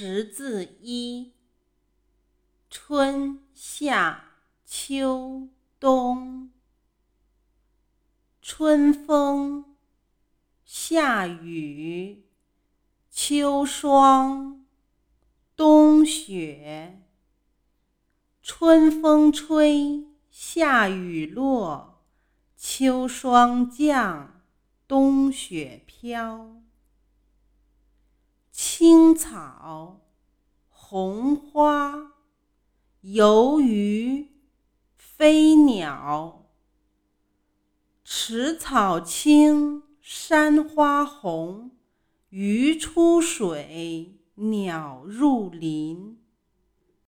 识字一：春夏秋冬。春风，夏雨，秋霜，冬雪。春风吹，夏雨落，秋霜降，冬雪飘。青草，红花，游鱼，飞鸟。池草青，山花红，鱼出水，鸟入林。